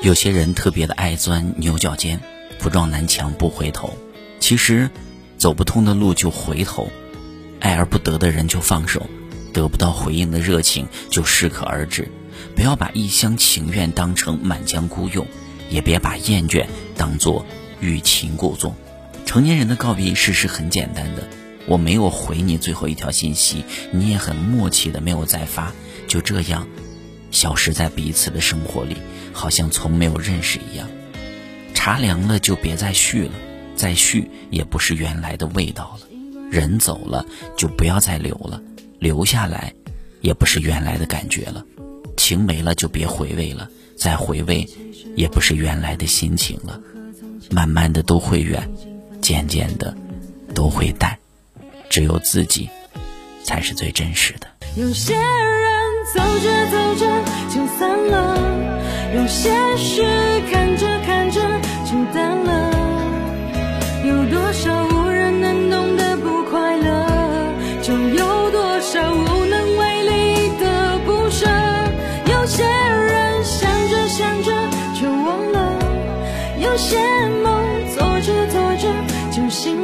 有些人特别的爱钻牛角尖，不撞南墙不回头。其实，走不通的路就回头，爱而不得的人就放手，得不到回应的热情就适可而止。不要把一厢情愿当成满江孤勇，也别把厌倦当作欲擒故纵。成年人的告别仪式是很简单的，我没有回你最后一条信息，你也很默契的没有再发，就这样，消失在彼此的生活里，好像从没有认识一样。茶凉了就别再续了，再续也不是原来的味道了。人走了就不要再留了，留下来，也不是原来的感觉了。情没了就别回味了，再回味，也不是原来的心情了。慢慢的都会远。渐渐的，都会淡，只有自己，才是最真实的。走着走着就散了，有些事看着看着就淡了，有多少无人能懂的不快乐，就有多少无能为力的不舍。有些人想着想着就忘了，有些梦做着做着就醒。